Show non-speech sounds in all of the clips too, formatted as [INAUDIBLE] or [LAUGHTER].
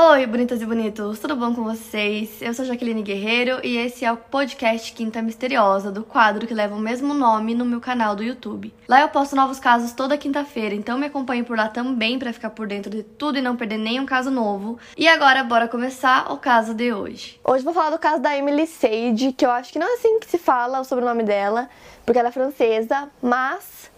Oi, bonitas e bonitos, tudo bom com vocês? Eu sou Jaqueline Guerreiro e esse é o podcast Quinta Misteriosa, do quadro que leva o mesmo nome no meu canal do YouTube. Lá eu posto novos casos toda quinta-feira, então me acompanhe por lá também para ficar por dentro de tudo e não perder nenhum caso novo. E agora, bora começar o caso de hoje. Hoje vou falar do caso da Emily Sage, que eu acho que não é assim que se fala o sobrenome dela, porque ela é francesa, mas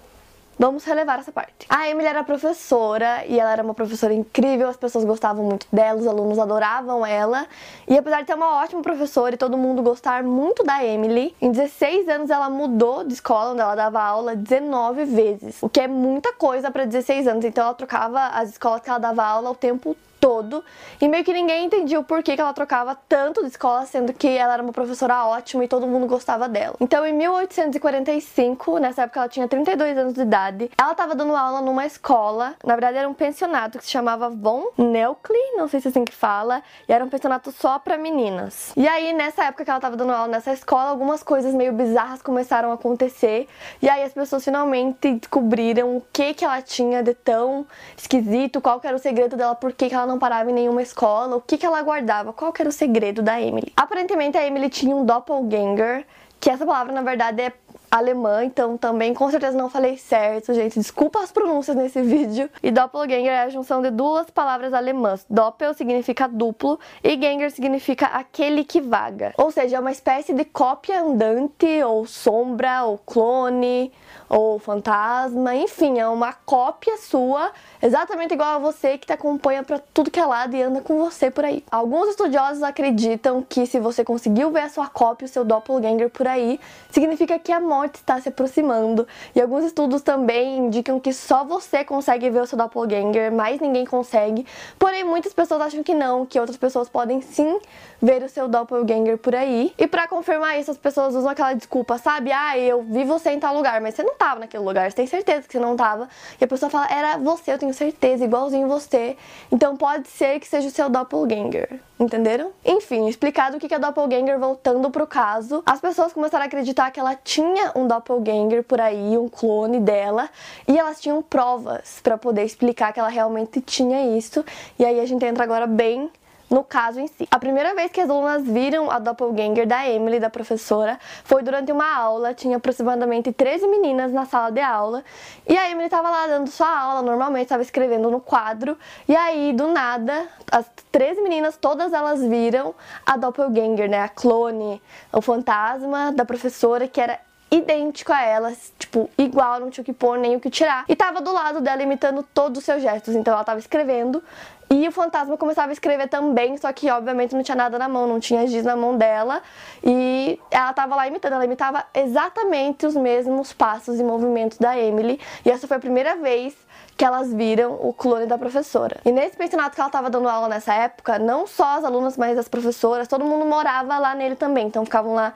Vamos relevar essa parte. A Emily era professora e ela era uma professora incrível, as pessoas gostavam muito dela, os alunos adoravam ela. E apesar de ter uma ótima professora e todo mundo gostar muito da Emily, em 16 anos ela mudou de escola onde ela dava aula 19 vezes, o que é muita coisa para 16 anos. Então ela trocava as escolas que ela dava aula o tempo todo. E meio que ninguém entendia o porquê que ela trocava tanto de escola, sendo que ela era uma professora ótima e todo mundo gostava dela. Então, em 1845, nessa época ela tinha 32 anos de idade, ela estava dando aula numa escola, na verdade era um pensionato que se chamava Von Neukli, não sei se é assim que fala, e era um pensionato só para meninas. E aí, nessa época que ela estava dando aula nessa escola, algumas coisas meio bizarras começaram a acontecer, e aí as pessoas finalmente descobriram o que que ela tinha de tão esquisito, qual que era o segredo dela, por que que ela não parava em nenhuma escola, o que, que ela guardava, qual era o segredo da Emily. Aparentemente a Emily tinha um doppelganger, que essa palavra na verdade é alemã, então também com certeza não falei certo, gente. Desculpa as pronúncias nesse [LAUGHS] vídeo. E doppelganger é a junção de duas palavras alemãs. Doppel significa duplo e ganger significa aquele que vaga. Ou seja, é uma espécie de cópia andante, ou sombra, ou clone, ou fantasma, enfim, é uma cópia sua, exatamente igual a você que te acompanha para tudo que é lado e anda com você por aí. Alguns estudiosos acreditam que se você conseguiu ver a sua cópia, o seu doppelganger por aí, significa que a morte está se aproximando. E alguns estudos também indicam que só você consegue ver o seu doppelganger, mais ninguém consegue. Porém, muitas pessoas acham que não, que outras pessoas podem sim ver o seu doppelganger por aí. E para confirmar isso, as pessoas usam aquela desculpa, sabe? Ah, eu vi você em tal lugar, mas você não tava naquele lugar, você tem certeza que você não tava. E a pessoa fala, era você, eu tenho certeza, igualzinho você. Então pode ser que seja o seu doppelganger. Entenderam? Enfim, explicado o que é doppelganger, voltando pro caso, as pessoas começaram a acreditar que ela tinha um doppelganger por aí, um clone dela, e elas tinham provas para poder explicar que ela realmente tinha isso. E aí a gente entra agora bem no caso em si. A primeira vez que as alunas viram a doppelganger da Emily, da professora, foi durante uma aula, tinha aproximadamente 13 meninas na sala de aula, e a Emily estava lá dando sua aula, normalmente estava escrevendo no quadro, e aí do nada, as 13 meninas, todas elas viram a doppelganger, né, a clone, o fantasma da professora que era idêntico a elas, tipo, igual, não tinha o que pôr nem o que tirar. E tava do lado dela imitando todos os seus gestos. Então ela tava escrevendo e o fantasma começava a escrever também, só que obviamente não tinha nada na mão, não tinha giz na mão dela. E ela tava lá imitando, ela imitava exatamente os mesmos passos e movimentos da Emily. E essa foi a primeira vez que elas viram o clone da professora. E nesse pensionato que ela estava dando aula nessa época, não só as alunas, mas as professoras, todo mundo morava lá nele também. Então ficavam lá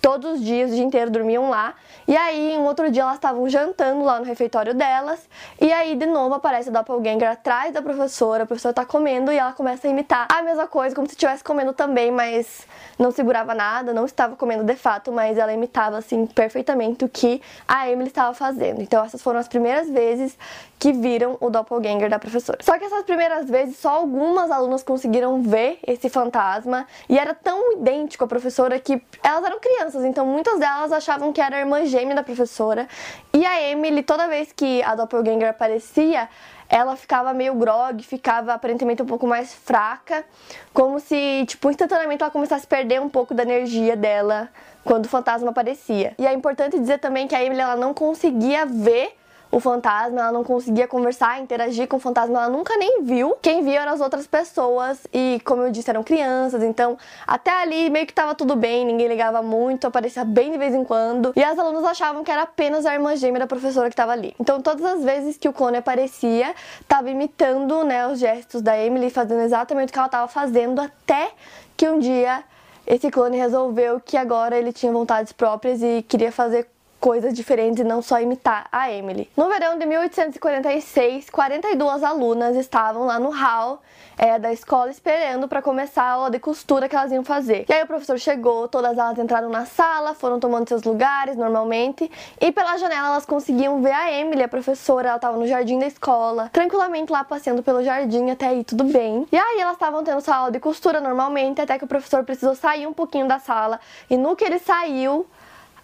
todos os dias, o dia inteiro, dormiam lá. E aí, um outro dia, elas estavam jantando lá no refeitório delas. E aí, de novo, aparece o doppelganger atrás da professora. A professora tá comendo e ela começa a imitar a mesma coisa, como se estivesse comendo também, mas não segurava nada, não estava comendo de fato, mas ela imitava, assim, perfeitamente o que a Emily estava fazendo. Então, essas foram as primeiras vezes que viram o doppelganger da professora. Só que essas primeiras vezes, só algumas alunas conseguiram ver esse fantasma. E era tão idêntico à professora que elas eram crianças então muitas delas achavam que era a irmã gêmea da professora. E a Emily, toda vez que a doppelganger aparecia, ela ficava meio grog, ficava aparentemente um pouco mais fraca, como se, tipo, instantaneamente ela começasse a perder um pouco da energia dela quando o fantasma aparecia. E é importante dizer também que a Emily ela não conseguia ver o fantasma, ela não conseguia conversar, interagir com o fantasma, ela nunca nem viu. Quem via eram as outras pessoas e, como eu disse, eram crianças, então até ali meio que tava tudo bem, ninguém ligava muito, aparecia bem de vez em quando. E as alunas achavam que era apenas a irmã gêmea da professora que tava ali. Então todas as vezes que o clone aparecia, tava imitando, né, os gestos da Emily, fazendo exatamente o que ela tava fazendo até que um dia esse clone resolveu que agora ele tinha vontades próprias e queria fazer coisas diferentes e não só imitar a Emily. No verão de 1846, 42 alunas estavam lá no hall é, da escola esperando para começar a aula de costura que elas iam fazer. E aí o professor chegou, todas elas entraram na sala, foram tomando seus lugares normalmente, e pela janela elas conseguiam ver a Emily, a professora, ela estava no jardim da escola, tranquilamente lá passeando pelo jardim, até aí tudo bem. E aí elas estavam tendo sua aula de costura normalmente, até que o professor precisou sair um pouquinho da sala, e no que ele saiu,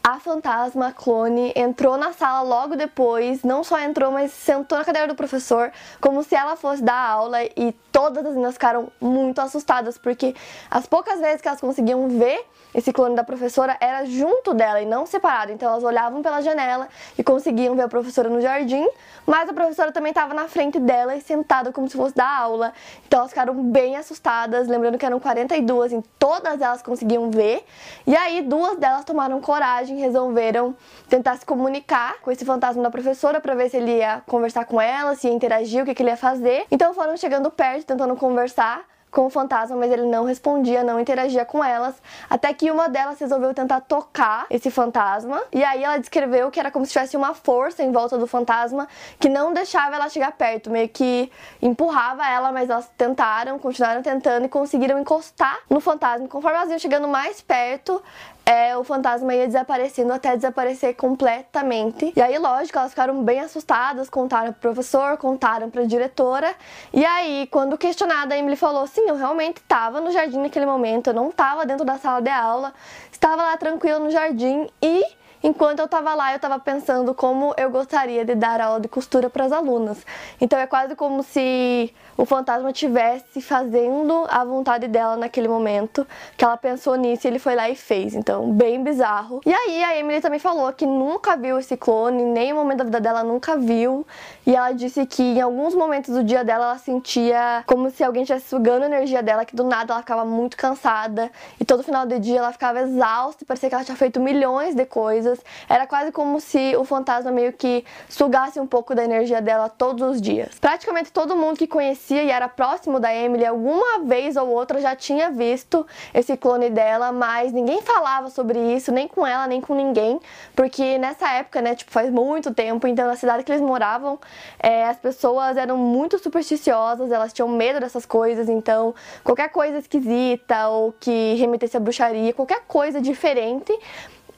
a fantasma clone entrou na sala logo depois, não só entrou, mas sentou na cadeira do professor, como se ela fosse dar aula, e todas as meninas ficaram muito assustadas, porque as poucas vezes que elas conseguiam ver esse clone da professora era junto dela e não separado. Então elas olhavam pela janela e conseguiam ver a professora no jardim, mas a professora também estava na frente dela e sentada como se fosse dar aula. Então elas ficaram bem assustadas, lembrando que eram 42 e todas elas conseguiam ver. E aí duas delas tomaram coragem, resolveram tentar se comunicar com esse fantasma da professora para ver se ele ia conversar com ela, se ia interagir, o que, que ele ia fazer. Então foram chegando perto, tentando conversar com o fantasma, mas ele não respondia, não interagia com elas, até que uma delas resolveu tentar tocar esse fantasma, e aí ela descreveu que era como se tivesse uma força em volta do fantasma que não deixava ela chegar perto, meio que empurrava ela, mas elas tentaram, continuaram tentando e conseguiram encostar no fantasma. Conforme elas iam chegando mais perto, é, o fantasma ia desaparecendo até desaparecer completamente. E aí, lógico, elas ficaram bem assustadas, contaram pro professor, contaram pra diretora. E aí, quando questionada, a Emily falou: sim, eu realmente estava no jardim naquele momento, eu não estava dentro da sala de aula, estava lá tranquila no jardim e Enquanto eu estava lá, eu estava pensando como eu gostaria de dar aula de costura para as alunas. Então é quase como se o fantasma tivesse fazendo a vontade dela naquele momento, que ela pensou nisso e ele foi lá e fez. Então, bem bizarro. E aí a Emily também falou que nunca viu esse clone, em nenhum momento da vida dela nunca viu. E ela disse que em alguns momentos do dia dela ela sentia como se alguém estivesse sugando a energia dela, que do nada ela ficava muito cansada e todo final do dia ela ficava exausta e parecia que ela tinha feito milhões de coisas. Era quase como se o fantasma meio que sugasse um pouco da energia dela todos os dias. Praticamente todo mundo que conhecia e era próximo da Emily, alguma vez ou outra já tinha visto esse clone dela, mas ninguém falava sobre isso, nem com ela, nem com ninguém, porque nessa época, né, tipo, faz muito tempo, então na cidade que eles moravam, é, as pessoas eram muito supersticiosas, elas tinham medo dessas coisas, então qualquer coisa esquisita ou que remetesse a bruxaria, qualquer coisa diferente,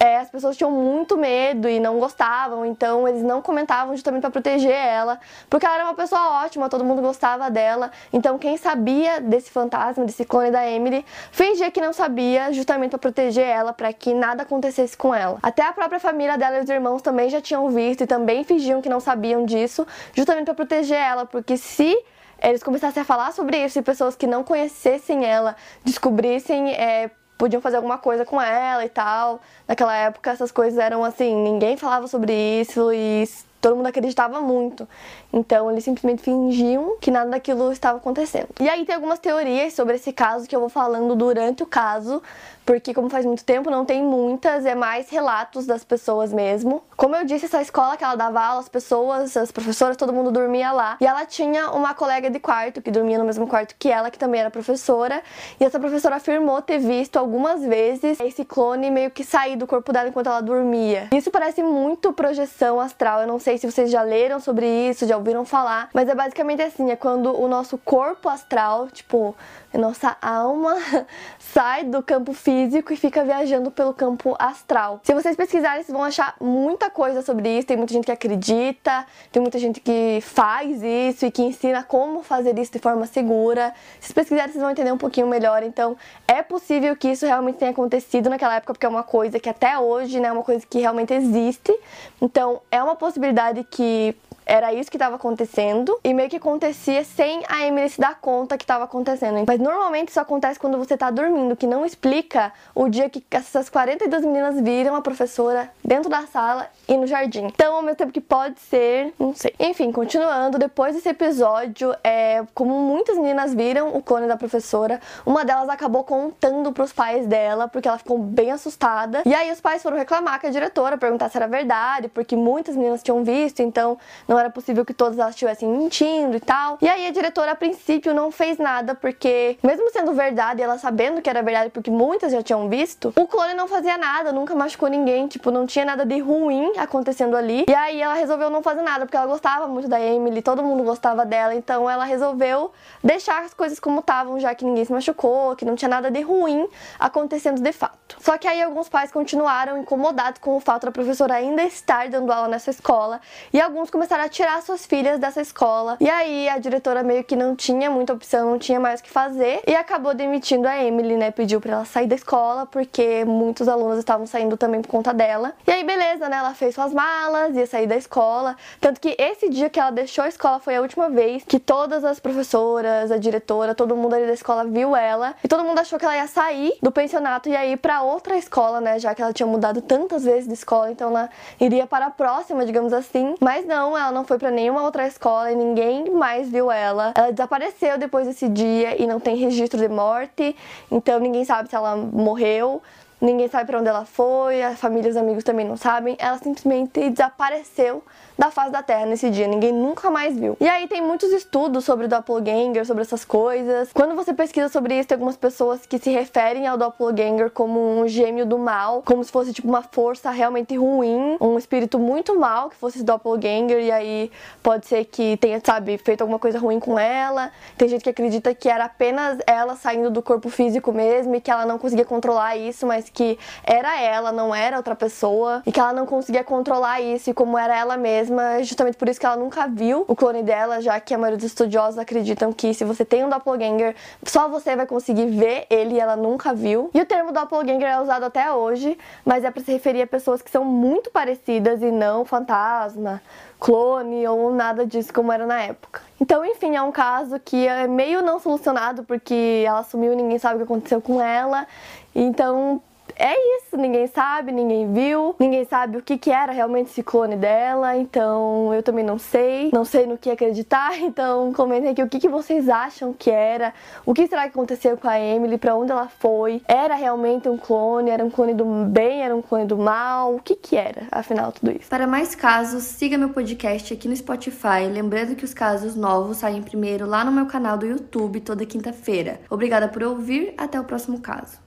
é, as pessoas tinham muito medo e não gostavam, então eles não comentavam justamente para proteger ela, porque ela era uma pessoa ótima, todo mundo gostava dela. Então quem sabia desse fantasma, desse clone da Emily, fingia que não sabia, justamente para proteger ela, para que nada acontecesse com ela. Até a própria família dela e os irmãos também já tinham visto e também fingiam que não sabiam disso, justamente para proteger ela, porque se eles começassem a falar sobre isso e pessoas que não conhecessem ela descobrissem é, podiam fazer alguma coisa com ela e tal. Naquela época essas coisas eram assim, ninguém falava sobre isso e todo mundo acreditava muito. Então eles simplesmente fingiam que nada daquilo estava acontecendo. E aí tem algumas teorias sobre esse caso que eu vou falando durante o caso, porque como faz muito tempo não tem muitas, é mais relatos das pessoas mesmo. Como eu disse, essa escola que ela dava aula, as pessoas, as professoras, todo mundo dormia lá. E ela tinha uma colega de quarto que dormia no mesmo quarto que ela, que também era professora, e essa professora afirmou ter visto algumas vezes esse clone meio que sair do corpo dela enquanto ela dormia. Isso parece muito projeção astral. Eu não sei se vocês já leram sobre isso, já ouviram falar, mas é basicamente assim, é quando o nosso corpo astral, tipo, nossa alma [LAUGHS] sai do campo físico e fica viajando pelo campo astral. Se vocês pesquisarem, vocês vão achar muita coisa sobre isso. Tem muita gente que acredita, tem muita gente que faz isso e que ensina como fazer isso de forma segura. Se vocês pesquisarem, vocês vão entender um pouquinho melhor. Então, é possível que isso realmente tenha acontecido naquela época, porque é uma coisa que até hoje, né, é uma coisa que realmente existe. Então, é uma possibilidade que era isso que estava acontecendo e meio que acontecia sem a Emily se dar conta que estava acontecendo. Mas normalmente isso acontece quando você tá dormindo, que não explica o dia que essas 42 meninas viram a professora dentro da sala e no jardim. Então, ao mesmo tempo que pode ser, não sei. Enfim, continuando, depois desse episódio, é, como muitas meninas viram o clone da professora, uma delas acabou contando pros pais dela, porque ela ficou bem assustada. E aí os pais foram reclamar com a diretora, perguntar se era verdade, porque muitas meninas tinham visto, então não não era possível que todas elas estivessem mentindo e tal. E aí a diretora, a princípio, não fez nada, porque, mesmo sendo verdade, ela sabendo que era verdade, porque muitas já tinham visto, o clone não fazia nada, nunca machucou ninguém, tipo, não tinha nada de ruim acontecendo ali. E aí ela resolveu não fazer nada, porque ela gostava muito da Emily, todo mundo gostava dela, então ela resolveu deixar as coisas como estavam, já que ninguém se machucou, que não tinha nada de ruim acontecendo de fato. Só que aí alguns pais continuaram incomodados com o fato da professora ainda estar dando aula nessa escola e alguns começaram a tirar suas filhas dessa escola. E aí a diretora meio que não tinha muita opção, não tinha mais o que fazer e acabou demitindo a Emily, né? Pediu para ela sair da escola porque muitos alunos estavam saindo também por conta dela. E aí beleza, né? Ela fez suas malas, ia sair da escola, tanto que esse dia que ela deixou a escola foi a última vez que todas as professoras, a diretora, todo mundo ali da escola viu ela e todo mundo achou que ela ia sair do pensionato e ir para outra escola, né? Já que ela tinha mudado tantas vezes de escola, então ela iria para a próxima, digamos assim. Mas não, ela não foi para nenhuma outra escola e ninguém mais viu ela. Ela desapareceu depois desse dia e não tem registro de morte, então ninguém sabe se ela morreu. Ninguém sabe para onde ela foi, a família e os amigos também não sabem. Ela simplesmente desapareceu da face da Terra nesse dia, ninguém nunca mais viu. E aí tem muitos estudos sobre o doppelganger, sobre essas coisas. Quando você pesquisa sobre isso, tem algumas pessoas que se referem ao doppelganger como um gêmeo do mal, como se fosse tipo uma força realmente ruim, um espírito muito mal que fosse doppelganger e aí pode ser que tenha, sabe, feito alguma coisa ruim com ela. Tem gente que acredita que era apenas ela saindo do corpo físico mesmo e que ela não conseguia controlar isso, mas que era ela, não era outra pessoa e que ela não conseguia controlar isso e como era ela mesma mesma, justamente por isso que ela nunca viu o clone dela, já que a maioria dos estudiosos acreditam que se você tem um doppelganger, só você vai conseguir ver ele e ela nunca viu. E o termo doppelganger é usado até hoje, mas é para se referir a pessoas que são muito parecidas e não fantasma, clone ou nada disso como era na época. Então, enfim, é um caso que é meio não solucionado porque ela sumiu e ninguém sabe o que aconteceu com ela. Então, é isso, ninguém sabe, ninguém viu, ninguém sabe o que, que era realmente esse clone dela, então eu também não sei, não sei no que acreditar, [LAUGHS] então comentem aqui o que, que vocês acham que era, o que será que aconteceu com a Emily, para onde ela foi, era realmente um clone, era um clone do bem, era um clone do mal, o que que era, afinal, tudo isso. Para mais casos, siga meu podcast aqui no Spotify, lembrando que os casos novos saem primeiro lá no meu canal do YouTube toda quinta-feira. Obrigada por ouvir, até o próximo caso.